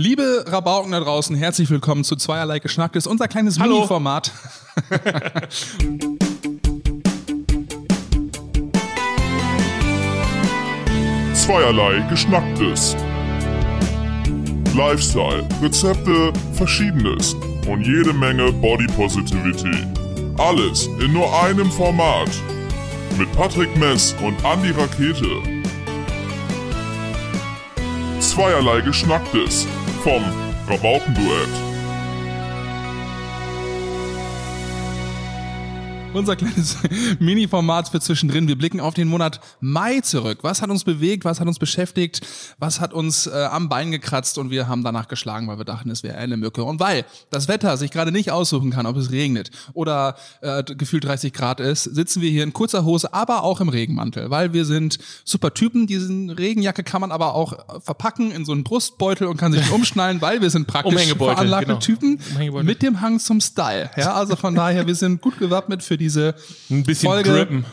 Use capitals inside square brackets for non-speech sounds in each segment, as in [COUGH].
Liebe Rabauken da draußen, herzlich willkommen zu Zweierlei Geschnacktes, unser kleines Hallo. Mini-Format. [LAUGHS] Zweierlei Geschnacktes. Lifestyle, Rezepte, Verschiedenes und jede Menge Body Positivity. Alles in nur einem Format. Mit Patrick Mess und Andy Rakete. Zweierlei Geschnacktes vom Rabaukenduett. Unser kleines [LAUGHS] Mini-Format für zwischendrin. Wir blicken auf den Monat Mai zurück. Was hat uns bewegt? Was hat uns beschäftigt? Was hat uns äh, am Bein gekratzt? Und wir haben danach geschlagen, weil wir dachten, es wäre eine Mücke. Und weil das Wetter sich gerade nicht aussuchen kann, ob es regnet oder äh, gefühlt 30 Grad ist, sitzen wir hier in kurzer Hose, aber auch im Regenmantel. Weil wir sind super Typen. Diesen Regenjacke kann man aber auch äh, verpacken in so einen Brustbeutel und kann sich [LAUGHS] umschnallen, weil wir sind praktisch veranlagte genau. Typen mit dem Hang zum Style. Ja, also von daher, wir sind gut gewappnet für diese Ein bisschen Folge. drippen.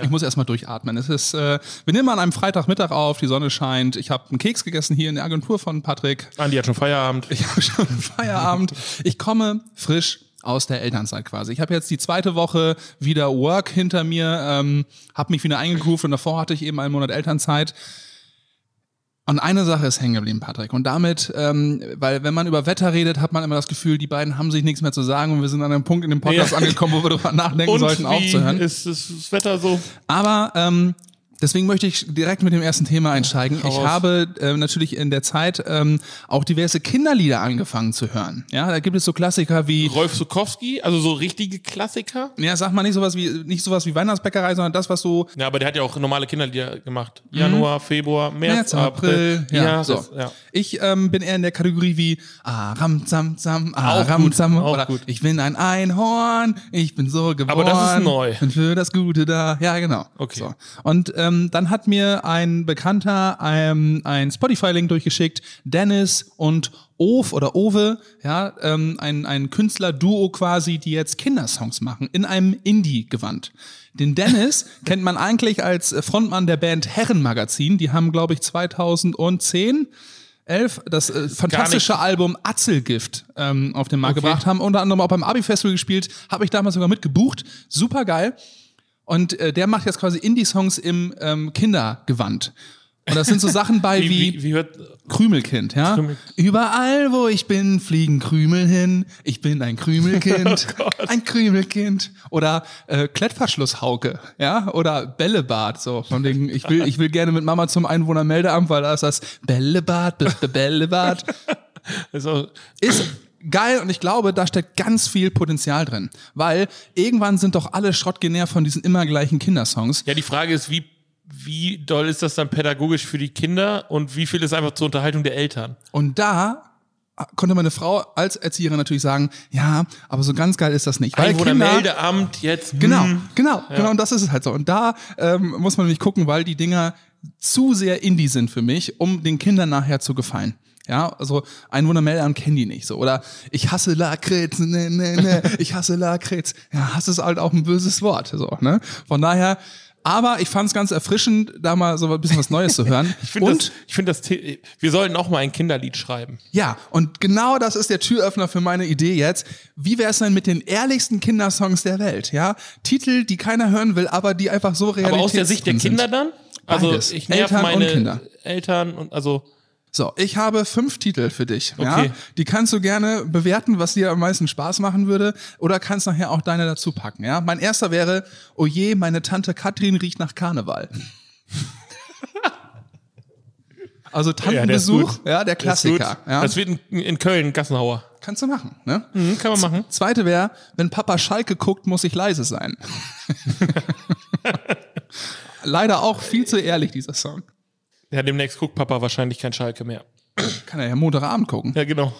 Ich muss erstmal durchatmen. Es ist, äh, wir nehmen an einem Freitagmittag auf, die Sonne scheint. Ich habe einen Keks gegessen hier in der Agentur von Patrick. Andi hat schon Feierabend. Ich habe schon [LAUGHS] Feierabend. Ich komme frisch aus der Elternzeit quasi. Ich habe jetzt die zweite Woche wieder Work hinter mir, ähm, habe mich wieder eingegroovt und davor hatte ich eben einen Monat Elternzeit. Und eine Sache ist hängen geblieben, Patrick. Und damit, ähm, weil wenn man über Wetter redet, hat man immer das Gefühl, die beiden haben sich nichts mehr zu sagen und wir sind an einem Punkt in dem Podcast Ja. angekommen, wo wir darüber nachdenken Und sollten, wie aufzuhören. ist das Wetter so? Aber ähm, deswegen möchte ich direkt mit dem ersten Thema einsteigen. Ich habe äh, natürlich in der Zeit ähm, auch diverse Kinderlieder angefangen zu hören. Ja, da gibt es so Klassiker wie Rolf Sukowski, also so richtige Klassiker. ja, sag mal nicht sowas wie nicht sowas wie Weihnachtsbäckerei, sondern das, was so Ja, aber der hat ja auch normale Kinderlieder gemacht. Januar, Februar, März, März, April, ja, Ja, so. das, ja. Ich ähm, bin eher in der Kategorie wie Aram zam zam Auch Aram gut, zam auch oder gut. ich bin ein Einhorn, ich bin so geworden. das ist neu. Bin für das Gute da. Ja, genau. Okay. So. Und ähm, dann hat mir ein Bekannter ähm, ein Spotify-Link durchgeschickt, Dennis und Ove oder Ove, ja, ähm, ein, ein Künstler-Duo quasi, die jetzt Kindersongs machen, in einem Indie-Gewand. Den Dennis [LAUGHS] kennt man eigentlich als Frontmann der Band Herrenmagazin. Die haben, glaube ich, 2010 11 das äh, fantastische Album Atzelgift ähm, auf den Markt Okay. gebracht haben, unter anderem auch beim Abi-Festival gespielt, habe ich damals sogar mitgebucht. Super geil. Und äh, der macht jetzt quasi Indie-Songs im ähm, Kindergewand. Und das sind so Sachen bei [LAUGHS] Wie, wie, wie, wie hört, Krümelkind, ja? Krümel- Überall, wo ich bin, fliegen Krümel hin. Ich bin ein Krümelkind. [LAUGHS] Oh ein Krümelkind. Oder äh, Klettverschlusshauke, ja? Oder Bällebad, so. Von wegen, ich will, ich will gerne mit Mama zum Einwohnermeldeamt, weil da ist das Bällebad, Bällebad. [LAUGHS] also, Ist geil und ich glaube, da steckt ganz viel Potenzial drin. Weil irgendwann sind doch alle schrottgenervt von diesen immer gleichen Kindersongs. ja, die Frage ist, wie, wie doll ist das dann pädagogisch für die Kinder und wie viel ist einfach zur Unterhaltung der Eltern? Und da konnte meine Frau als Erzieherin natürlich sagen, ja, aber so ganz geil ist das nicht. Weil Einwohnermeldeamt jetzt. genau, hm. genau, genau, und das ist es halt so. Und da ähm, muss man nämlich gucken, weil die Dinger zu sehr Indie sind für mich, um den Kindern nachher zu gefallen. Ja, also Einwohnermeldeamt kennen die nicht so. Oder ich hasse Lakritz, ne, ne, ne, ich hasse Lakritz. Ja, Hass ist halt auch ein böses Wort. So, ne? Von daher, aber ich fand es ganz erfrischend, da mal so ein bisschen was Neues zu hören. [LAUGHS] Ich finde und das, ich finde das, wir sollten auch mal ein Kinderlied schreiben. Ja, und genau das ist der Türöffner für meine Idee jetzt. Wie wäre es denn mit den ehrlichsten Kindersongs der Welt? Ja, Titel, die keiner hören will, aber die einfach so realitätsnah Aber aus der Sicht der sind. Kinder dann? Also Beides. ich nerv Eltern und meine Kinder. Eltern und also So, ich habe fünf Titel für dich. Ja? Okay. Die kannst du gerne bewerten, was dir am meisten Spaß machen würde, oder kannst nachher auch deine dazu packen. Ja, mein erster wäre: Oh je, meine Tante Katrin riecht nach Karneval. [LAUGHS] Also Tantenbesuch, ja, der, ist gut. Klassiker. Ja? Das wird in, in Köln Gassenhauer. Kannst du machen. Ne? Mhm, kann man machen. Zweite wäre, wenn Papa Schalke guckt, muss ich leise sein. [LAUGHS] Leider auch viel zu ehrlich, dieser Song. Ja, demnächst guckt Papa wahrscheinlich kein Schalke mehr. Kann er ja Montagabend gucken. Ja, genau.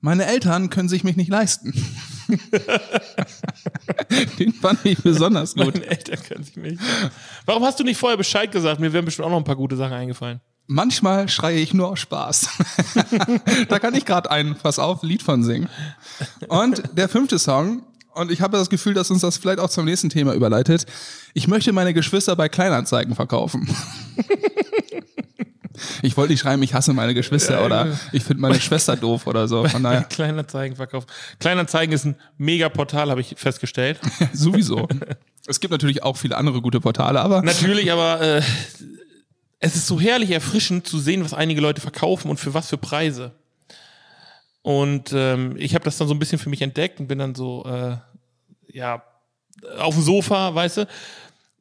Meine Eltern können sich mich nicht leisten. [LAUGHS] Den fand ich besonders gut. Meine Eltern können sich nicht. Warum hast du nicht vorher Bescheid gesagt? Mir wären bestimmt auch noch ein paar gute Sachen eingefallen. Manchmal schreie ich nur aus Spaß. [LAUGHS] da kann ich gerade ein, pass auf, Lied von singen. Und der fünfte Song, und ich habe das Gefühl, dass uns das vielleicht auch zum nächsten Thema überleitet. Ich möchte meine Geschwister bei Kleinanzeigen verkaufen. [LAUGHS] Ich wollte nicht schreiben, ich hasse meine Geschwister oder ich finde meine [LAUGHS] Schwester doof oder so. Von daher [LAUGHS] Kleinanzeigenverkauf. Kleinanzeigen ist ein mega Portal, habe ich festgestellt. [LAUGHS] sowieso. Es gibt natürlich auch viele andere gute Portale, aber Natürlich, aber äh, es ist so herrlich erfrischend zu sehen, was einige Leute verkaufen und für was für Preise. Und ähm, ich habe das dann so ein bisschen für mich entdeckt und bin dann so, äh, ja, auf dem Sofa, weißt du,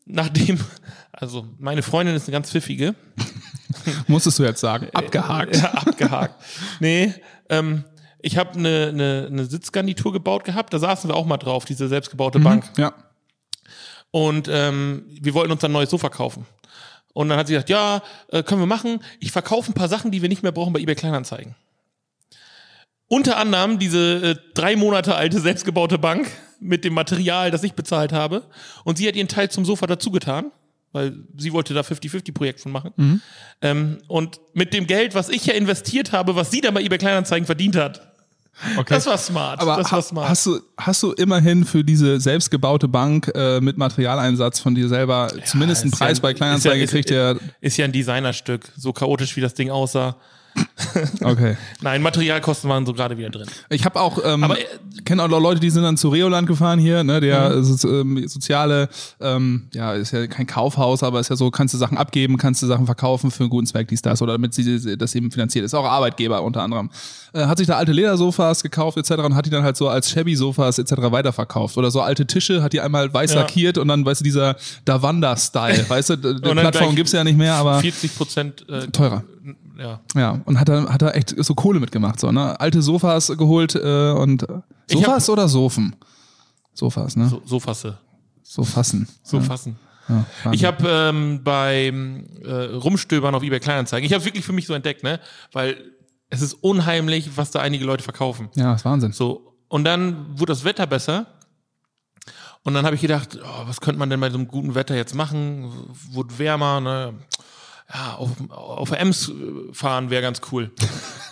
nachdem, also meine Freundin ist eine ganz pfiffige. [LAUGHS] musstest du jetzt sagen, abgehakt. Ja, abgehakt. nee, ähm, ich habe eine, eine, eine Sitzgarnitur gebaut gehabt, da saßen wir auch mal drauf, diese selbstgebaute Bank. Ja. Und ähm, wir wollten uns ein neues Sofa kaufen. Und dann hat sie gesagt, ja, äh, können wir machen. Ich verkaufe ein paar Sachen, die wir nicht mehr brauchen bei eBay Kleinanzeigen. Unter anderem diese äh, drei Monate alte selbstgebaute Bank mit dem Material, das ich bezahlt habe. Und sie hat ihren Teil zum Sofa dazu getan, weil sie wollte da 50-50-Projekt von machen. Ähm, und mit dem Geld, was ich ja investiert habe, was sie dann bei eBay Kleinanzeigen verdient hat, Okay. das war smart. Aber das war smart. hast du, hast du immerhin für diese selbstgebaute Bank äh, mit Materialeinsatz von dir selber zumindest einen ja Preis ein- bei Kleinanzeigen ist ja- gekriegt, der, Ist ja ein Designerstück, so chaotisch wie das Ding aussah. [LAUGHS] okay. Nein, Materialkosten waren so gerade wieder drin. Ich habe auch, ähm, Aber, äh, kenne auch Leute, die sind dann zu Reoland gefahren hier, ne, der Mhm. so, ähm, soziale, ähm, ja, ist ja kein Kaufhaus, aber ist ja so, kannst du Sachen abgeben, kannst du Sachen verkaufen für einen guten Zweck, dies, das, oder damit sie das eben finanziert. Ist auch Arbeitgeber unter anderem. Äh, hat sich da alte Ledersofas gekauft etc. und hat die dann halt so als Shabby-Sofas etc. weiterverkauft. Oder so alte Tische, hat die einmal weiß Ja. lackiert und dann, weißt du, dieser Davanda-Style, weißt du, [LAUGHS] die Plattform gibt's ja nicht mehr, aber 40 Prozent äh, teurer. Ja. Ja, und hat da, hat da echt so Kohle mitgemacht, so, ne? Alte Sofas geholt äh, und äh, Ich hab- Sofas oder Sofen? Sofas, ne? So, so fasse. So fassen. So ja. fassen. Ja. Ich habe ähm, beim äh, Rumstöbern auf eBay Kleinanzeigen, ich habe wirklich für mich so entdeckt, ne? Weil es ist unheimlich, was da einige Leute verkaufen. ja, das ist Wahnsinn. So, und dann wurde das Wetter besser. Und dann habe ich gedacht, oh, was könnte man denn bei so einem guten Wetter jetzt machen? Wurde wärmer, ne? Ja, auf, auf der Ems äh, fahren wäre ganz cool.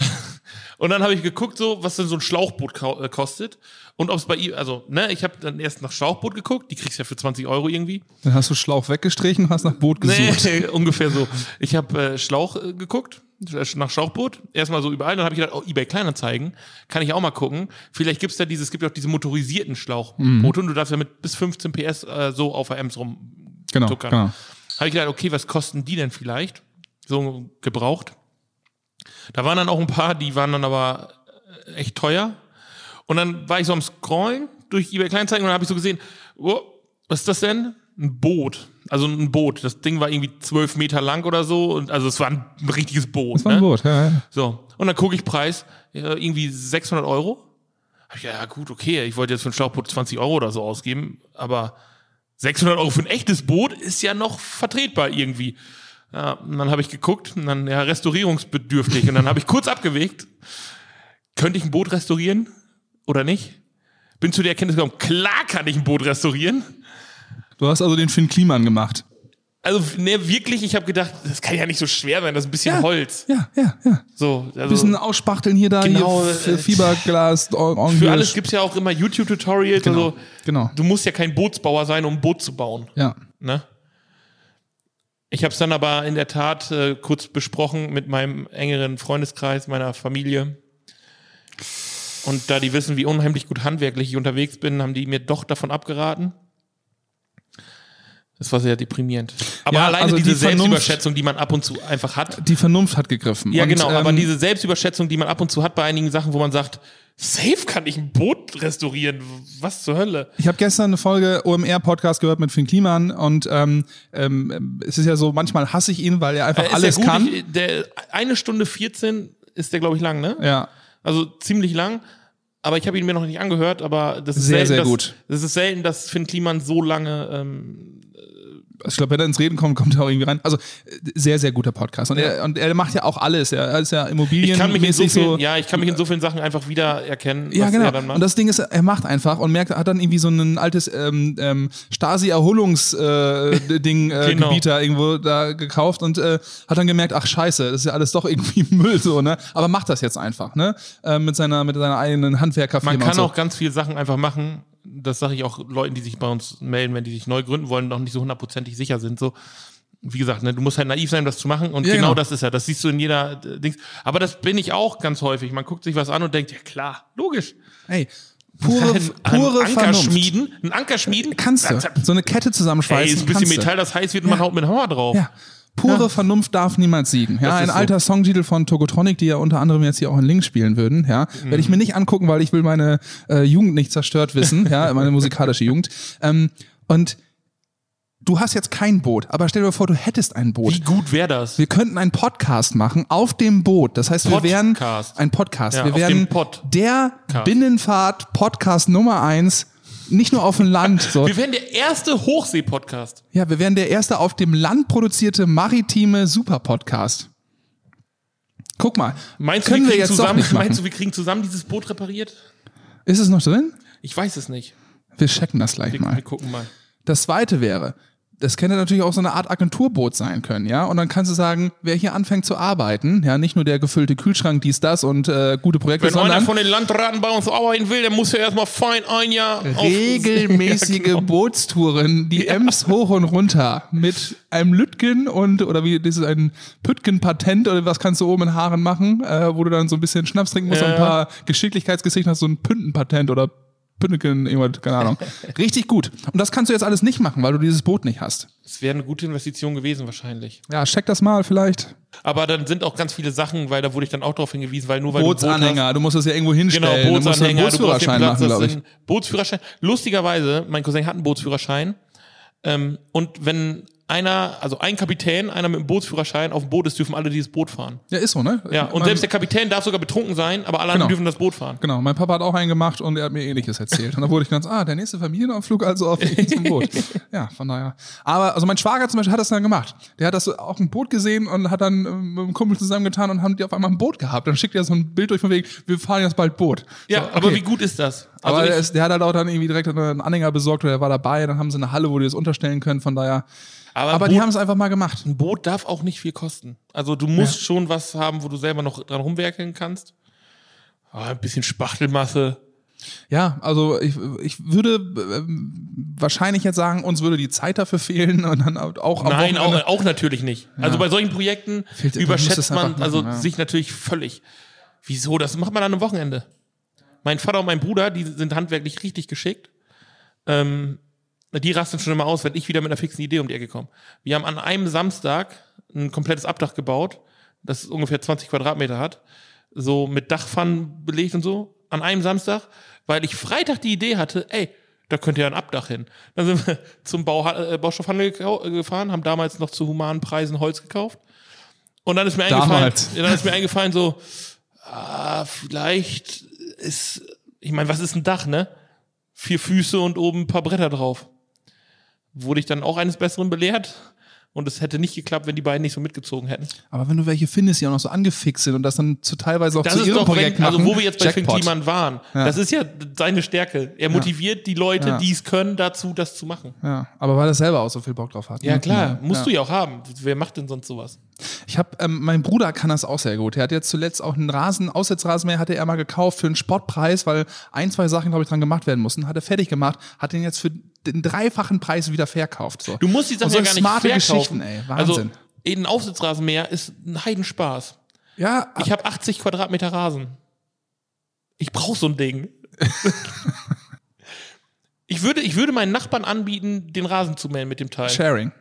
[LAUGHS] und dann habe ich geguckt, so, was denn so ein Schlauchboot äh, kostet. Und ob es bei ihr, also, ne, ich habe dann erst nach Schlauchboot geguckt, die kriegst du ja für 20 Euro irgendwie. Dann hast du Schlauch weggestrichen, hast nach Boot gesucht. Nee, [LAUGHS] ungefähr so. Ich habe äh, Schlauch äh, geguckt, nach Schlauchboot. Erstmal so überall. Dann habe ich gedacht, oh, eBay Kleinanzeigen. Kann ich auch mal gucken. Vielleicht gibt's da dieses, es gibt ja auch diese motorisierten Schlauchboote und du darfst ja mit bis 15 PS äh, so auf der Ems rum Genau, tuckern. genau. Habe ich gedacht, okay, was kosten die denn vielleicht? So gebraucht. Da waren dann auch ein paar, die waren dann aber äh, echt teuer. Und dann war ich so am Scrollen durch eBay Kleinanzeigen und dann habe ich so gesehen, oh, was ist das denn? Ein Boot. Also ein Boot. Das Ding war irgendwie zwölf Meter lang oder so. Und also es war ein richtiges Boot. Das war ein ne? Boot, ja, ja. So. Und dann gucke ich Preis, irgendwie 600 Euro. Ja, gut, okay, ich wollte jetzt für ein Schlauchboot 20 Euro oder so ausgeben, aber 600 Euro für ein echtes Boot ist ja noch vertretbar irgendwie. Ja, und dann habe ich geguckt und dann, ja, restaurierungsbedürftig. Und dann habe ich kurz abgewegt, könnte ich ein Boot restaurieren oder nicht? Bin zu der Erkenntnis gekommen, klar kann ich ein Boot restaurieren. Du hast also den Finn Kliman gemacht. Also, ne, wirklich, ich habe gedacht, das kann ja nicht so schwer sein, das ist ein bisschen Ja. Holz. Ja, ja, ja. So, also, Bisschen ausspachteln hier da, Genau, hier F- äh, Fiberglas, Orange. [LAUGHS] Für alles gibt's ja auch immer YouTube-Tutorials. Genau, Also, genau. Du musst ja kein Bootsbauer sein, um ein Boot zu bauen. Ja. Ne? Ich habe es dann aber in der Tat äh, kurz besprochen mit meinem engeren Freundeskreis, meiner Familie. Und da die wissen, wie unheimlich gut handwerklich ich unterwegs bin, haben die mir doch davon abgeraten. Das war sehr deprimierend. Aber Ja, alleine also die diese Vernunft- Selbstüberschätzung, die man ab und zu einfach hat. Die Vernunft hat gegriffen. Ja, Und, genau, aber ähm, diese Selbstüberschätzung, die man ab und zu hat bei einigen Sachen, wo man sagt, safe kann ich ein Boot restaurieren. Was zur Hölle? Ich habe gestern eine Folge OMR-Podcast gehört mit Finn Kliman und ähm, ähm, es ist ja so, manchmal hasse ich ihn, weil er einfach Äh, alles kann. Ich, der, eine Stunde 14 ist der, glaube ich, lang, ne? ja. Also ziemlich lang. Aber ich habe ihn mir noch nicht angehört, aber das ist Sehr, selten, sehr dass, gut. Das ist selten, dass Finn Kliman so lange ähm, ich glaube, wenn er ins Reden kommt, kommt er auch irgendwie rein. Also sehr, sehr guter Podcast. Und, er, und er macht ja auch alles. Er ist ja ich kann mich in so vielen, so. ja, ich kann mich in so vielen Sachen einfach wiedererkennen, Ja, was genau. Und das Ding ist, er macht einfach und merkt, hat dann irgendwie so ein altes ähm, ähm, Stasi-Erholungs-Ding, äh, [LAUGHS] äh, Genau. Gebiet da irgendwo da gekauft und äh, hat dann gemerkt, ach scheiße, das ist ja alles doch irgendwie [LAUGHS] Müll so, ne? Aber macht das jetzt einfach, ne? Äh, mit seiner mit seiner eigenen Handwerkerfirma. Man kann so. auch ganz viele Sachen einfach machen. Das sage ich auch Leuten, die sich bei uns melden, wenn die sich neu gründen wollen, noch nicht so hundertprozentig sicher sind. So, wie gesagt, ne, du musst halt naiv sein, das zu machen. Und Ja, genau, genau. das ist ja, das siehst du in jeder äh, Dings. Aber das bin ich auch ganz häufig. Man guckt sich was an und denkt, ja klar, logisch. Ey, pure, pure ein Anker Vernunft. schmieden, ein Anker schmieden. Kannst du. So eine Kette Ey, zusammenschweißen. ist ein bisschen. Metall, das heiß wird und man haut mit Hammer drauf. Ja. Pure Vernunft darf niemals siegen. Ja, ein so. alter Songtitel von Tokotronic, die ja unter anderem jetzt hier auch in Link spielen würden. Ja, werde ich mir nicht angucken, weil ich will meine äh, Jugend nicht zerstört wissen. ja, [LAUGHS] meine musikalische Jugend. Ähm, und du hast jetzt kein Boot, aber stell dir vor, du hättest ein Boot. Wie gut wäre das? Wir könnten einen Podcast machen auf dem Boot. Das heißt, wir wären Podcast. ein Podcast. Ja, wir wären Pod. der Cast. Binnenfahrt-Podcast Nummer eins. Nicht nur auf dem Land. So. Wir wären der erste Hochsee-Podcast. Ja, wir wären der erste auf dem Land produzierte maritime Super-Podcast. Guck mal. Meinst du, können wir wir kriegen jetzt zusammen, meinst du, wir kriegen zusammen dieses Boot repariert? Ist es noch drin? Ich weiß es nicht. Wir checken das gleich Wir, wir mal. gucken mal. Das zweite wäre, das könnte natürlich auch so eine Art Agenturboot sein können, ja. Und dann kannst du sagen, wer hier anfängt zu arbeiten, ja, nicht nur der gefüllte Kühlschrank, dies, das und äh, gute Projekte, Wenn einer sondern von den Landraten bei uns arbeiten will, der muss ja erstmal fein ein Jahr regelmäßige [LAUGHS] Ja, genau. Bootstouren, die Ems hoch und runter mit einem Lütgen und oder wie das ist ein Pütgen-Patent oder was kannst du oben in Haaren machen, äh, wo du dann so ein bisschen Schnaps trinken musst Ja, und ein paar Geschicklichkeitsgesichter hast, so ein Pünten-Patent oder Pünneken, irgendwas, keine Ahnung. [LAUGHS] Richtig gut. Und das kannst du jetzt alles nicht machen, weil du dieses Boot nicht hast. Das wäre eine gute Investition gewesen wahrscheinlich. Ja, check das mal vielleicht. Aber dann sind auch ganz viele Sachen, weil da wurde ich dann auch darauf hingewiesen, weil nur weil du ein Boot Bootsanhänger, du musst es ja irgendwo hast, hinstellen. genau, du musst einen Bootsanhänger, du brauchst den Bootsführerschein Platz, machen, glaube ich. Bootsführerschein. Lustigerweise, mein Cousin hat einen Bootsführerschein. Ähm, und wenn einer, also ein Kapitän, einer mit einem Bootsführerschein auf dem Boot ist, dürfen alle dieses Boot fahren. Ja, ist so, ne? Ja, und Mein- selbst der Kapitän darf sogar betrunken sein, aber alle anderen Genau. dürfen das Boot fahren. Genau, mein Papa hat auch einen gemacht und er hat mir ähnliches erzählt. Und da wurde ich ganz, ah, der nächste Familienausflug also auf zum [LAUGHS] Boot. Ja, von daher. Aber also mein Schwager zum Beispiel hat das dann gemacht. Der hat das auf dem Boot gesehen und hat dann ähm, mit einem Kumpel zusammengetan und haben die auf einmal ein Boot gehabt. Dann schickt er so ein Bild durch von wegen, wir fahren jetzt bald Boot. Ja, so, aber okay. wie gut ist das? Aber Also der, ich, ist, der hat halt auch dann irgendwie direkt einen Anhänger besorgt oder der war dabei. Dann haben sie eine Halle, wo die das unterstellen können. Von daher. Aber Aber Boot, die haben es einfach mal gemacht. ein Boot darf auch nicht viel kosten. Also du musst schon was haben, wo du selber noch dran rumwerkeln kannst. Ah, ein bisschen Spachtelmasse. Ja, also ich, ich würde ähm, wahrscheinlich jetzt sagen, uns würde die Zeit dafür fehlen und dann auch am Nein, auch, auch natürlich nicht. Also bei solchen Projekten Fehlt- überschätzt man einfach machen, also ja. sich natürlich völlig. Wieso? Das macht man an einem Wochenende. Mein Vater und mein Bruder, die sind handwerklich richtig geschickt. Ähm, die rasten schon immer aus, wenn ich wieder mit einer fixen Idee um die Ecke komme. Wir haben an einem Samstag ein komplettes Abdach gebaut, das ungefähr 20 Quadratmeter hat, so mit Dachpfannen belegt und so, an einem Samstag, weil ich Freitag die Idee hatte, ey, da könnte ja ein Abdach hin. Dann sind wir [LAUGHS] zum Bau, äh, Baustoffhandel äh, gefahren, haben damals noch zu humanen Preisen Holz gekauft. Und dann ist mir eingefallen, Damals. ja, dann ist mir eingefallen so, ah, vielleicht ist, ich meine, was ist ein Dach, ne? Vier Füße und oben ein paar Bretter drauf. Wurde ich dann auch eines Besseren belehrt? Und es hätte nicht geklappt, wenn die beiden nicht so mitgezogen hätten. Aber wenn du welche findest, die auch noch so angefixt sind und das dann zu teilweise auch Das zu ist ihrem doch, Projekt wenn, also machen, wo wir jetzt bei Finn Jackpot. Kliman waren. Das ist ja seine Stärke. Er motiviert die Leute, Ja. die es können, dazu, das zu machen. Ja, aber weil er selber auch so viel Bock drauf hat. Ja, ne? klar, musst ja. du ja auch haben. Wer macht denn sonst sowas? Ich habe, ähm, mein Bruder kann das auch sehr gut. Er hat jetzt zuletzt auch einen Rasen, Aussetzrasenmäher hatte er mal gekauft für einen Spottpreis, weil ein, zwei Sachen, glaube ich, dran gemacht werden mussten. Hat er fertig gemacht, hat den jetzt für den dreifachen Preis wieder verkauft. So. Du musst die Sachen so ja gar nicht smarte verkaufen. Geschichten, ey. Also, Wahnsinn. ein Aufsitzrasenmäher ist ein Heidenspaß. ja, Ich habe 80 Quadratmeter Rasen. Ich brauche so ein Ding. [LAUGHS] ich, würde, ich würde meinen Nachbarn anbieten, den Rasen zu mähen mit dem Teil. Sharing.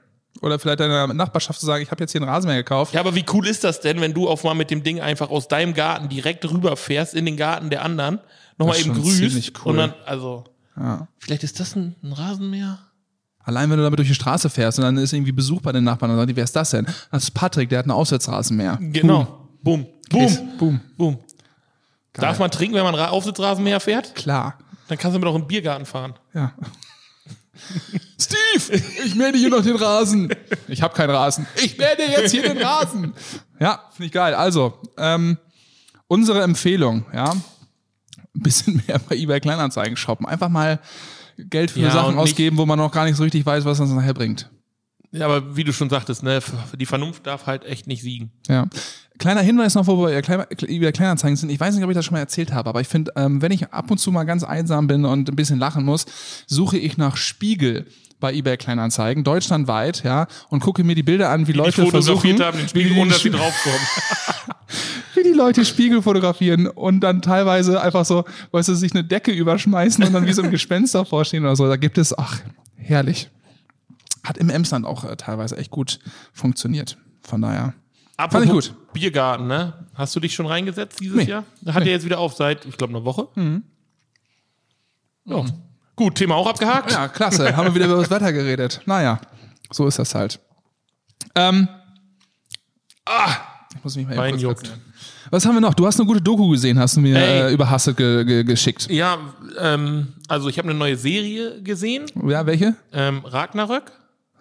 Oder vielleicht deiner Nachbarschaft zu sagen, ich habe jetzt hier einen Rasenmäher gekauft. Ja, aber wie cool ist das denn, wenn du auf mal mit dem Ding einfach aus deinem Garten direkt rüberfährst in den Garten der anderen, nochmal eben grüßt cool. und dann, also, Ja. vielleicht ist das ein, ein Rasenmäher? Allein wenn du damit durch die Straße fährst und dann ist irgendwie Besuch bei den Nachbarn und dann sagen die, wer ist das denn? Das ist Patrick, der hat einen Aussetzrasenmäher. Genau. Boom. Boom. Boom. Boom. Boom. Darf man trinken, wenn man Ra- Aufsitzrasenmäher fährt? Klar. Dann kannst du mit auch im Biergarten fahren. Ja. [LAUGHS] Steve, ich mähe dir hier noch den Rasen. Ich habe keinen Rasen. Ich mähe dir jetzt hier den Rasen. Ja, finde ich geil. Also, ähm, unsere Empfehlung, ja, ein bisschen mehr bei eBay Kleinanzeigen shoppen. Einfach mal Geld für Ja, Sachen ausgeben, wo man noch gar nicht so richtig weiß, was das nachher bringt. Ja, aber wie du schon sagtest, ne, die Vernunft darf halt echt nicht siegen. Ja. Kleiner Hinweis noch, wo wir eBay Kleinanzeigen sind. Ich weiß nicht, ob ich das schon mal erzählt habe, aber ich finde, ähm, wenn ich ab und zu mal ganz einsam bin und ein bisschen lachen muss, suche ich nach Spiegel bei eBay Kleinanzeigen, deutschlandweit, ja, und gucke mir die Bilder an, wie Die Leute versuchen, haben, den wie Spiegel, die, ohne dass sie draufkommen. [LAUGHS] Leute Spiegel fotografieren und dann teilweise einfach so, weißt du, sich eine Decke überschmeißen und dann wie so ein [LAUGHS] Gespenst davor stehen oder so. Da gibt es, ach, herrlich. Hat im Emsland auch äh, teilweise echt gut funktioniert. Von daher. Apropos ich gut. Biergarten, ne? Hast du dich schon reingesetzt dieses Nee. Jahr? Hat er jetzt wieder auf seit, ich glaube, einer Woche? Ja. Gut, Thema auch abgehakt. Ja, klasse. Haben wir wieder über das Wetter geredet. Naja, so ist das halt. Ähm, ah, ich muss mich mal eben kurz juckt. Was haben wir noch? Du hast eine gute Doku gesehen, hast du mir äh, über Hasse ge ge geschickt. Ja, ähm, also ich habe eine neue Serie gesehen, Ja, welche? ähm, Ragnarök.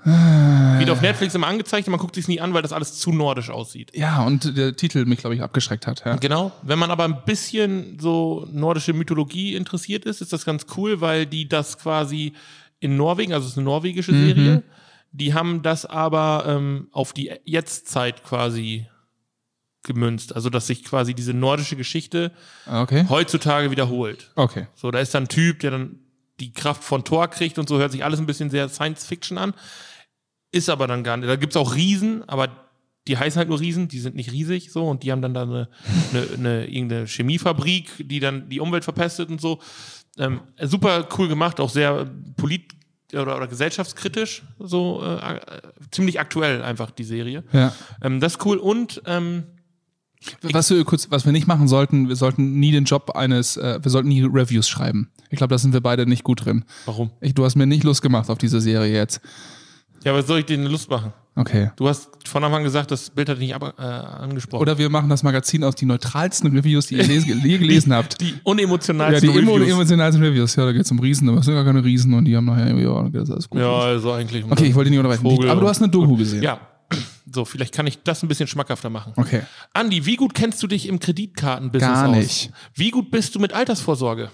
Ah. Wird auf Netflix immer angezeigt, man guckt sich nie an, weil das alles zu nordisch aussieht. Ja, und der Titel mich, glaube ich, abgeschreckt hat. Ja. Genau. Wenn man aber ein bisschen so nordische Mythologie interessiert ist, ist das ganz cool, weil die das quasi in Norwegen, also es ist eine norwegische Serie, die haben das aber ähm, auf die Jetztzeit quasi gemünzt. Also dass sich quasi diese nordische Geschichte Okay. heutzutage wiederholt. Okay. So, da ist dann ein Typ, der dann die Kraft von Thor kriegt und so hört sich alles ein bisschen sehr Science Fiction an. Ist aber dann gar nicht. Da gibt's auch Riesen, aber die heißen halt nur Riesen, die sind nicht riesig so und die haben dann da eine, eine, eine irgendeine Chemiefabrik, die dann die Umwelt verpestet und so. Ähm, super cool gemacht, auch sehr polit- oder, oder gesellschaftskritisch, so äh, äh, ziemlich aktuell einfach die Serie. Ja. Ähm, das ist cool und ähm, Was wir kurz, was wir nicht machen sollten, wir sollten nie den Job eines, äh, wir sollten nie Reviews schreiben. Ich glaube, da sind wir beide nicht gut drin. warum? Ich, du hast mir nicht Lust gemacht auf diese Serie jetzt. Ja, was soll ich dir denn Lust machen? Okay. Du hast von Anfang an gesagt, das Bild hat dich nicht ab, äh, angesprochen. Oder wir machen das Magazin aus die neutralsten Reviews, die ihr [LAUGHS] je gelesen habt. die Ja, unemotionalsten die emo- Reviews. emotionalsten Reviews. Ja, da geht's um Riesen, aber es sind gar keine Riesen und die haben nachher irgendwie, ja, das ist alles gut. ja, also eigentlich. Okay, ich wollte nicht unterbrechen. Aber du hast eine Doku gesehen. Ja. So, vielleicht kann ich das ein bisschen schmackhafter machen. Okay. Andi, wie gut kennst du dich im Kreditkartenbusiness Gar aus? nicht. Wie gut bist du mit Altersvorsorge?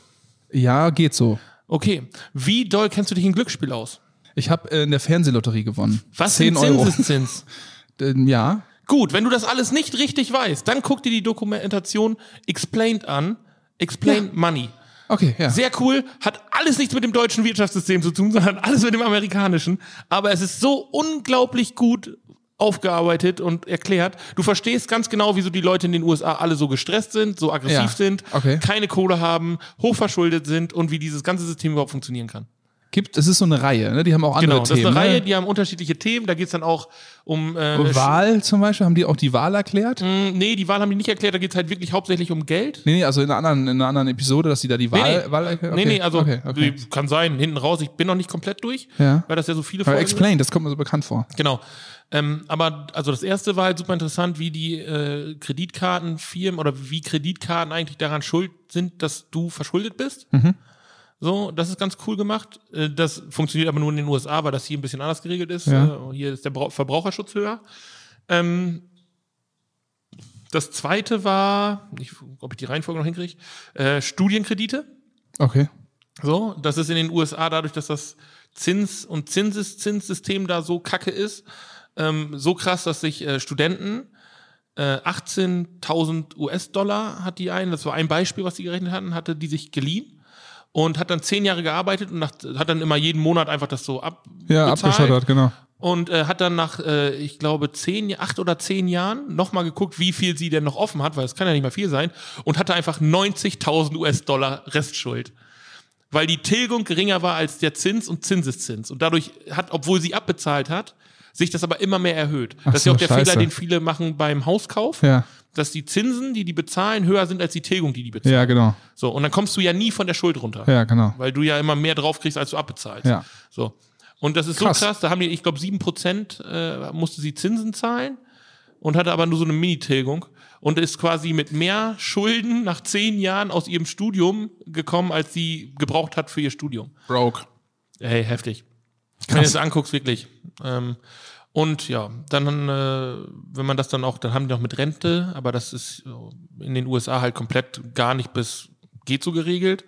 Ja, geht so. Okay. Wie doll kennst du dich in Glücksspiel aus? Ich habe in der Fernsehlotterie gewonnen. Was 10 sind Euro. Zinseszins? [LAUGHS] Ja. Gut, wenn du das alles nicht richtig weißt, dann guck dir die Dokumentation Explained an. Explain Money. Okay, ja. Sehr cool, hat alles nichts mit dem deutschen Wirtschaftssystem zu tun, sondern alles mit dem amerikanischen. Aber es ist so unglaublich gut aufgearbeitet und erklärt. Du verstehst ganz genau, wieso die Leute in den USA alle so gestresst sind, so aggressiv Ja, sind, okay. keine Kohle haben, hochverschuldet sind und wie dieses ganze System überhaupt funktionieren kann. Gibt, es ist so eine Reihe, ne? Die haben auch andere Genau, das ist Themen. eine Reihe, ne? die haben unterschiedliche Themen. Da geht's dann auch um äh, Wahl zum Beispiel, haben die auch die Wahl erklärt? Sch- Nee, die Wahl haben die nicht erklärt, da geht's halt wirklich hauptsächlich um Geld. Nee, nee, also in einer anderen, in einer anderen Episode, dass die da die Wahl, nee, Wahl erklärt? nee, Okay, nee, also okay, okay. kann sein, hinten raus. Ich bin noch nicht komplett durch, Ja. weil das ja so viele Aber Folgen sind. Explain, das kommt mir so bekannt vor. Genau. Ähm, aber also das erste war halt super interessant, wie die äh, Kreditkartenfirmen oder wie Kreditkarten eigentlich daran schuld sind, dass du verschuldet bist. So, das ist ganz cool gemacht. Äh, das funktioniert aber nur in den USA, weil das hier ein bisschen anders geregelt ist. Ja. Äh, hier ist der Brau- Verbraucherschutz höher. Ähm, das zweite war, ich, ob ich die Reihenfolge noch hinkriege, äh, Studienkredite. Okay. So, das ist in den USA dadurch, dass das Zins- und Zinseszinssystem da so kacke ist, ähm, so krass, dass sich äh, Studenten äh, 18.000 US-Dollar hat die einen, das war ein Beispiel, was die gerechnet hatten, hatte die sich geliehen und hat dann zehn Jahre gearbeitet und nach, hat dann immer jeden Monat einfach das so ab Ja, abgeschottert, genau. und äh, hat dann nach, äh, ich glaube, zehn, acht oder zehn Jahren nochmal geguckt, wie viel sie denn noch offen hat, weil es kann ja nicht mehr viel sein, und hatte einfach 90.000 US-Dollar Restschuld. Weil die Tilgung geringer war als der Zins und Zinseszins. Und dadurch hat, obwohl sie abbezahlt hat, sich das aber immer mehr erhöht. Ach das ist ja so, auch der scheiße. Fehler, den viele machen beim Hauskauf, Ja. dass die Zinsen, die die bezahlen, höher sind als die Tilgung, die die bezahlen. Ja, genau. So, und dann kommst du ja nie von der Schuld runter Ja, genau. weil du ja immer mehr drauf kriegst, als du abbezahlst. Ja. So. Und das ist Krass. so krass, da haben die, ich glaube, 7% äh, musste sie Zinsen zahlen und hatte aber nur so eine Mini-Tilgung und ist quasi mit mehr Schulden nach zehn Jahren aus ihrem Studium gekommen, als sie gebraucht hat für ihr Studium. Broke. Hey, heftig. Wenn du das anguckst, wirklich. Ähm, und ja, dann, äh, wenn man das dann auch, dann haben die noch mit Rente, aber das ist in den USA halt komplett gar nicht bis geht so geregelt.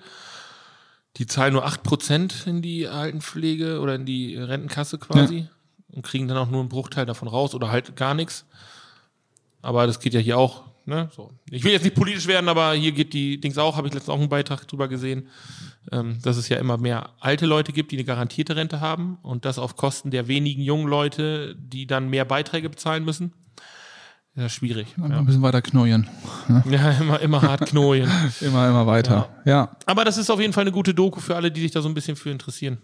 Die zahlen nur 8% in die Altenpflege oder in die Rentenkasse quasi und kriegen dann auch nur einen Bruchteil davon raus oder halt gar nichts. Aber das geht ja hier auch Ne? So. Ich will jetzt nicht politisch werden, aber hier geht die Dings auch, habe ich letztens auch einen Beitrag drüber gesehen, ähm, dass es ja immer mehr alte Leute gibt, die eine garantierte Rente haben und das auf Kosten der wenigen jungen Leute, die dann mehr Beiträge bezahlen müssen. Ja, schwierig. Ein Ja, bisschen weiter knojen. ja immer, immer hart knojen. [LAUGHS] Immer, immer weiter. Ja. Aber das ist auf jeden Fall eine gute Doku für alle, die sich da so ein bisschen für interessieren.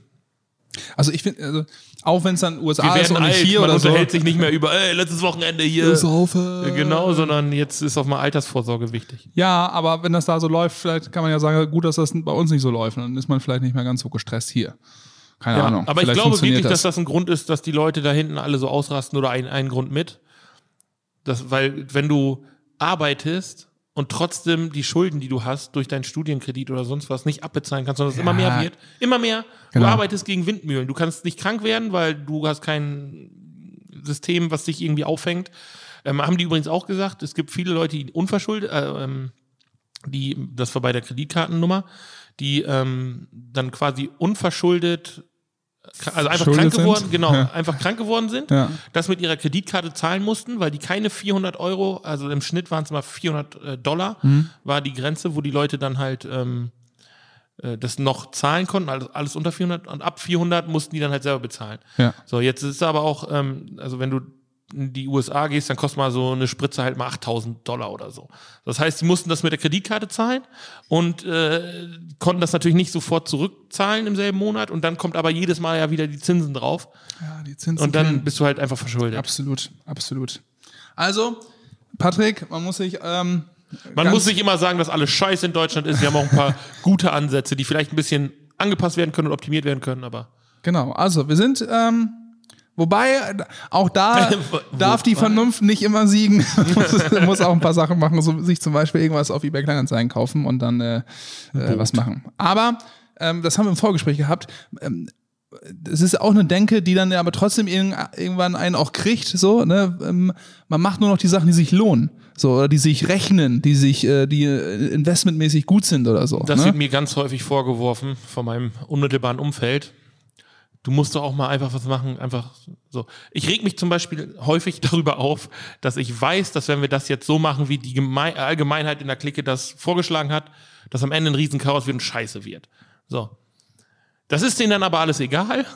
Also ich finde, also, auch wenn es dann USA ist und nicht hier man oder so. unterhält sich nicht mehr über, ey, letztes Wochenende hier. Saufe. Genau, sondern jetzt ist auch mal Altersvorsorge wichtig. Ja, aber wenn das da so läuft, vielleicht kann man ja sagen, gut, dass das bei uns nicht so läuft. Dann ist man vielleicht nicht mehr ganz so gestresst hier. Keine Ja, Ahnung. aber ich glaube wirklich, dass das ein Grund ist, dass die Leute da hinten alle so ausrasten oder ein, ein Grund mit. Das, weil, wenn du arbeitest und trotzdem die Schulden, die du hast, durch deinen Studienkredit oder sonst was nicht abbezahlen kannst, sondern es immer mehr wird. Immer mehr. Genau. Du arbeitest gegen Windmühlen. Du kannst nicht krank werden, weil du hast kein System, was dich irgendwie auffängt. Ähm, haben die übrigens auch gesagt, es gibt viele Leute, die unverschuldet, äh, ähm, die, das war bei der Kreditkartennummer, die ähm, dann quasi unverschuldet, also einfach Schuldet krank sind? geworden, genau, Ja. einfach krank geworden sind, Ja. das mit ihrer Kreditkarte zahlen mussten, weil die keine 400 Euro, also im Schnitt waren es mal 400 äh, Dollar, Mhm. war die Grenze, wo die Leute dann halt ähm, äh, das noch zahlen konnten, also alles unter 400 und ab 400 mussten die dann halt selber bezahlen. Ja. So, jetzt ist aber auch, ähm, also wenn du in die USA gehst, dann kostet mal so eine Spritze halt mal 8000 Dollar oder so. Das heißt, sie mussten das mit der Kreditkarte zahlen und äh, konnten das natürlich nicht sofort zurückzahlen im selben Monat und dann kommt aber jedes Mal ja wieder die Zinsen drauf Ja, die Zinsen und dann bist du halt einfach verschuldet. Absolut, absolut. Also, Patrick, man muss sich. Ähm, Man muss nicht immer sagen, dass alles scheiße in Deutschland ist. Wir haben auch ein paar [LAUGHS] gute Ansätze, die vielleicht ein bisschen angepasst werden können und optimiert werden können, aber Genau, also wir sind. Ähm, Wobei, auch da [LAUGHS] darf die Vernunft nicht immer siegen. muss, [LAUGHS] [LAUGHS] muss auch ein paar Sachen machen, so, sich zum Beispiel irgendwas auf eBay Kleinanzeigen kaufen und dann äh, äh, was machen. Aber, ähm, das haben wir im Vorgespräch gehabt, ähm, es ist auch eine Denke, die dann ja aber trotzdem irg- irgendwann einen auch kriegt, so, ne? Ähm, man macht nur noch die Sachen, die sich lohnen. So, oder die sich rechnen, die sich, äh, die äh, investmentmäßig gut sind oder so. Das ne? wird mir ganz häufig vorgeworfen von meinem unmittelbaren Umfeld. Du musst doch auch mal einfach was machen, einfach so. Ich reg mich zum Beispiel häufig [LAUGHS] darüber auf, dass ich weiß, dass wenn wir das jetzt so machen, wie die Geme Allgemeinheit in der Clique das vorgeschlagen hat, dass am Ende ein Riesenchaos wird und scheiße wird. So. Das ist denen dann aber alles egal. [LAUGHS]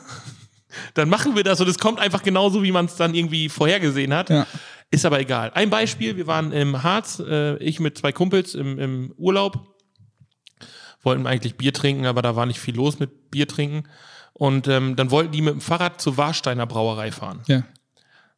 Dann machen wir das und es kommt einfach genauso, wie man es dann irgendwie vorhergesehen hat. Ja. Ist aber egal. Ein Beispiel, wir waren im Harz, äh, ich mit zwei Kumpels im, im Urlaub wollten eigentlich Bier trinken, aber da war nicht viel los mit Bier trinken. Und ähm, dann wollten die mit dem Fahrrad zur Warsteiner Brauerei fahren. Ja.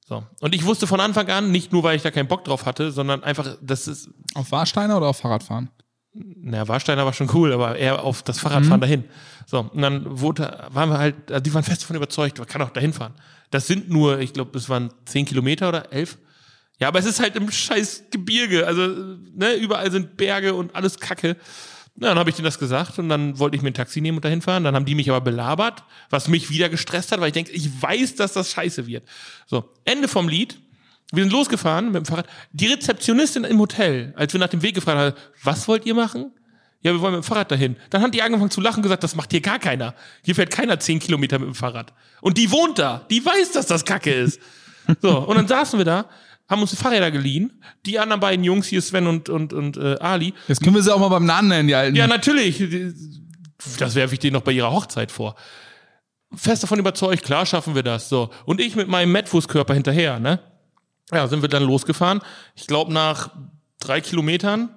So. Und ich wusste von Anfang an, nicht nur, weil ich da keinen Bock drauf hatte, sondern einfach, das ist, Auf Warsteiner oder auf Fahrradfahren? naja, Warsteiner war schon cool, aber eher auf das Fahrradfahren dahin. So, und dann wurde, waren wir halt, also die waren fest davon überzeugt, man kann auch dahin fahren. Das sind nur, ich glaube, es waren zehn Kilometer oder elf. Ja, aber es ist halt im scheiß Gebirge. Also, ne, überall sind Berge und alles Kacke. Na, dann habe ich denen das gesagt und dann wollte ich mir ein Taxi nehmen und dahin fahren. Dann haben die mich aber belabert, was mich wieder gestresst hat, weil ich denke, ich weiß, dass das scheiße wird. So, Ende vom Lied. Wir sind losgefahren mit dem Fahrrad. Die Rezeptionistin im Hotel, als wir nach dem Weg gefragt haben, was wollt ihr machen? Ja, wir wollen mit dem Fahrrad dahin. Dann hat die angefangen zu lachen und gesagt, das macht hier gar keiner. Hier fährt keiner zehn Kilometer mit dem Fahrrad. Und die wohnt da. Die weiß, dass das Kacke ist. So, und dann saßen wir da, haben uns die Fahrräder geliehen. Die anderen beiden Jungs, hier Sven und, und, und äh, Ali, Jetzt können wir sie auch mal beim Namen nennen, die alten. ja, natürlich. Das werfe ich denen noch bei ihrer Hochzeit vor. Fest davon überzeugt, klar schaffen wir das. So. Und ich mit meinem Metfußkörper hinterher, ne? Ja, sind wir dann losgefahren. Ich glaube, nach drei Kilometern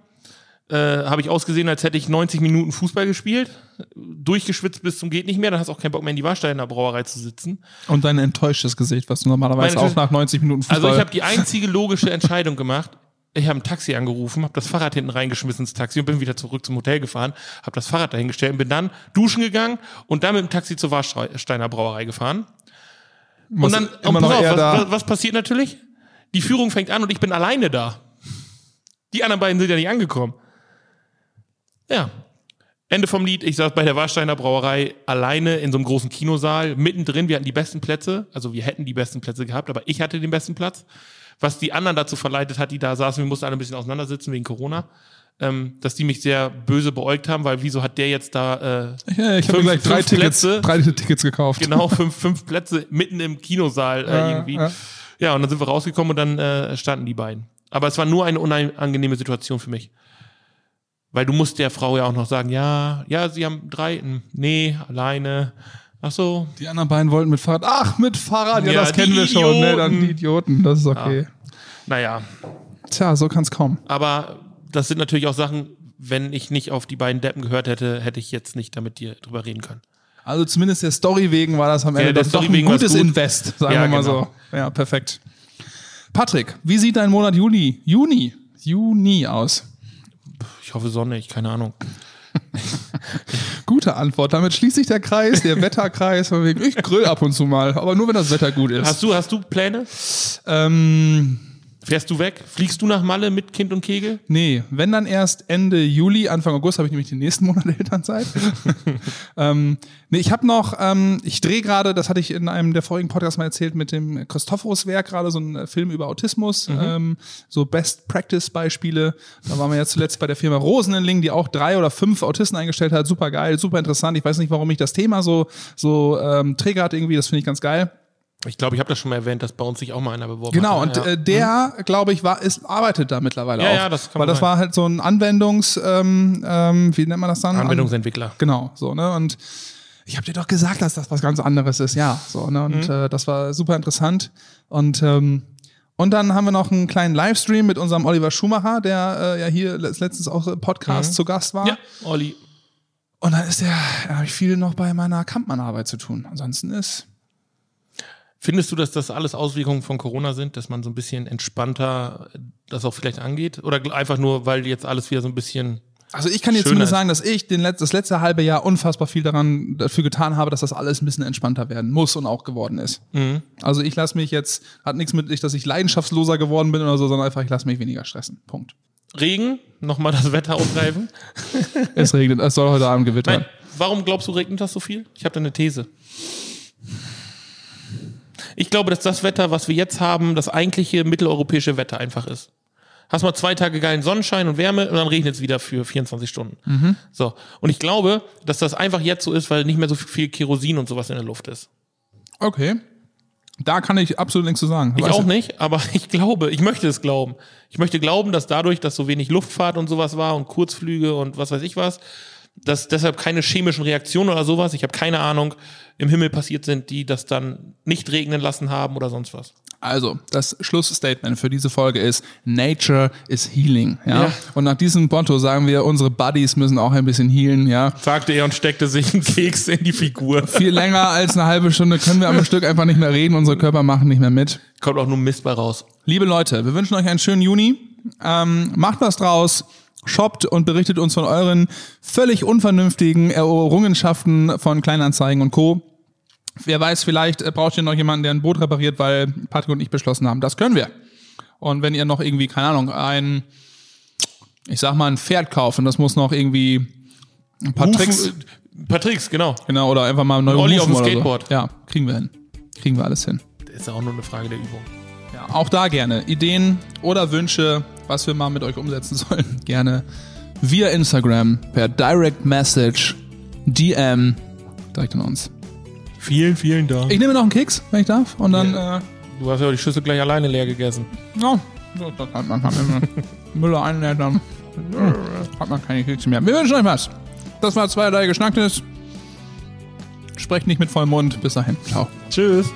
äh, habe ich ausgesehen, als hätte ich 90 Minuten Fußball gespielt. Durchgeschwitzt bis zum geht nicht mehr. Dann hast du auch keinen Bock mehr in die Warsteiner Brauerei zu sitzen. Und dein enttäuschtes Gesicht, was du normalerweise Meine- auch nach 90 Minuten Fußball... Also ich habe die einzige logische Entscheidung gemacht. Ich habe ein Taxi angerufen, habe das Fahrrad hinten reingeschmissen ins Taxi und bin wieder zurück zum Hotel gefahren, habe das Fahrrad dahingestellt und bin dann duschen gegangen und dann mit dem Taxi zur Warsteiner Brauerei gefahren. muss und dann, immer und noch pass auf, was, was, was passiert natürlich? Die Führung fängt an und ich bin alleine da. Die anderen beiden sind ja nicht angekommen. Ja. Ende vom Lied, ich saß bei der Warsteiner Brauerei alleine in so einem großen Kinosaal, mittendrin, wir hatten die besten Plätze, also wir hätten die besten Plätze gehabt, aber ich hatte den besten Platz. Was die anderen dazu verleitet hat, die da saßen, wir mussten alle ein bisschen auseinandersitzen wegen Corona, ähm, dass die mich sehr böse beäugt haben, weil wieso hat der jetzt da äh, ja, ich habe fünf- gleich drei fünf Tickets, Plätze. drei Tickets gekauft. genau [LAUGHS] fünf, fünf Plätze mitten im Kinosaal äh, Ja, irgendwie. ja. Ja. und dann sind wir rausgekommen und dann äh, standen die beiden. Aber es war nur eine unangenehme Situation für mich. Weil du musst der Frau ja auch noch sagen, ja, ja, sie haben drei, nee, alleine. Ach so. Die anderen beiden wollten mit Fahrrad. Ach, mit Fahrrad, ja, Ja, das kennen wir schon. Ne? Dann Idioten. die Idioten, das ist okay. Naja, Tja, so kann's kommen. aber das sind natürlich auch Sachen, wenn ich nicht auf die beiden Deppen gehört hätte, hätte ich jetzt nicht damit dir drüber reden können. Also zumindest der Story wegen war das am Ende der doch, doch ein gutes gut. Invest, sagen Ja, wir mal genau. so. Ja, perfekt. Patrick, wie sieht dein Monat Juli, Juni, Juni aus? Ich hoffe sonnig, keine Ahnung. [LAUGHS] Gute Antwort. Damit schließt sich der Kreis, der Wetterkreis. von wegen, Ich grill ab und zu mal, aber nur wenn das Wetter gut ist. Hast du, hast du Pläne? Ähm, Fährst du weg? Fliegst du nach Malle mit Kind und Kegel? nee, wenn dann erst Ende Juli, Anfang August habe ich nämlich die nächsten [LAUGHS] Monate Elternzeit. [LAUGHS] ähm, nee, ich habe noch, ähm, ich drehe gerade, das hatte ich in einem der vorigen Podcasts mal erzählt, mit dem Christophorus Werk gerade so einen Film über Autismus, ähm, so Best Practice Beispiele. Da waren wir ja zuletzt bei der Firma Rosenenling, die auch drei oder fünf Autisten eingestellt hat. Super geil, super interessant. Ich weiß nicht, warum mich das Thema so, so ähm, triggert irgendwie. Das finde ich ganz geil. Ich glaube, ich habe das schon mal erwähnt, dass bei uns sich auch mal einer beworben Genau, hat. und Ja. äh, der, glaube ich, war, ist, arbeitet da mittlerweile Ja, auch. ja, das kann Weil das sein. war halt so ein Anwendungs, ähm, ähm, wie nennt man das dann? Anwendungsentwickler. Genau, so, ne? Und ich habe dir doch gesagt, dass das was ganz anderes ist, ja. So, ne? Und Mhm. äh, das war super interessant. Und ähm, und dann haben wir noch einen kleinen Livestream mit unserem Oliver Schumacher, der äh, ja hier letzt- letztens auch im Podcast zu Gast war. Mhm. Ja, Olli. Und dann ist der, da habe ich viel noch bei meiner Kampfmann-Arbeit zu tun. Ansonsten ist Findest du, dass das alles Auswirkungen von Corona sind, dass man so ein bisschen entspannter äh, das auch vielleicht angeht? Oder einfach nur, weil jetzt alles wieder so ein bisschen. Also ich kann Schöner zumindest sagen, dass ich den Letz-, das letzte halbe Jahr unfassbar viel daran dafür getan habe, dass das alles ein bisschen entspannter werden muss und auch geworden ist. Also ich lasse mich jetzt, hat nichts mit, dass ich leidenschaftsloser geworden bin oder so, sondern einfach, ich lasse mich weniger stressen. Punkt. Regen, nochmal das Wetter aufgreifen. [LAUGHS] Es regnet, es soll heute Abend gewittern. Nein, warum glaubst du, regnet das so viel? Ich habe da eine These. Ich glaube, dass das Wetter, was wir jetzt haben, das eigentliche mitteleuropäische Wetter einfach ist. Hast mal zwei Tage geilen Sonnenschein und Wärme und dann regnet es wieder für 24 Stunden. Mhm. So. Und ich glaube, dass das einfach jetzt so ist, weil nicht mehr so viel Kerosin und sowas in der Luft ist. Okay. Da kann ich absolut nichts zu sagen. Ich Weißt auch du? nicht, aber [LAUGHS] ich glaube, ich möchte es glauben. Ich möchte glauben, dass dadurch, dass so wenig Luftfahrt und sowas war und Kurzflüge und was weiß ich was, dass deshalb keine chemischen Reaktionen oder sowas, ich habe keine Ahnung, im Himmel passiert sind, die das dann nicht regnen lassen haben oder sonst was. Also, das Schlussstatement für diese Folge ist, Nature is healing. Ja? Ja. Und nach diesem Motto sagen wir, unsere Buddies müssen auch ein bisschen healen. Ja? Sagte er und steckte sich einen Keks in die Figur. Viel länger als eine halbe Stunde können wir am [LAUGHS] Stück einfach nicht mehr reden. Unsere Körper machen nicht mehr mit. Kommt auch nur Mist bei raus. Liebe Leute, wir wünschen euch einen schönen Juni. Ähm, macht was draus. Shoppt und berichtet uns von euren völlig unvernünftigen Errungenschaften von Kleinanzeigen und Co. Wer weiß, vielleicht äh, braucht ihr noch jemanden, der ein Boot repariert, weil Patrick und ich beschlossen haben, das können wir. Und wenn ihr noch irgendwie, keine Ahnung, ein, ich sag mal, ein Pferd kauft und das muss noch irgendwie ein paar Tricks, Hufen- äh, paar Tricks, genau. genau, oder einfach mal neue Olli auf dem Skateboard. So. Ja, kriegen wir hin. Kriegen wir alles hin. Das ist ja auch nur eine Frage der Übung. Ja, auch da gerne Ideen oder Wünsche, was wir mal mit euch umsetzen sollen, [LAUGHS] gerne via Instagram per Direct Message, DM, direkt an uns. Vielen, vielen Dank. Ich nehme noch einen Keks, wenn ich darf, und dann, äh, Du hast ja die Schüssel gleich alleine leer gegessen. ja, das hat man, hat man [LAUGHS] Müller einlädt, dann äh, hat man keine Kekse mehr. Wir wünschen euch was. Das war zweierlei Geschnacktes. Sprecht nicht mit vollem Mund. Bis dahin. Ciao. Tschüss.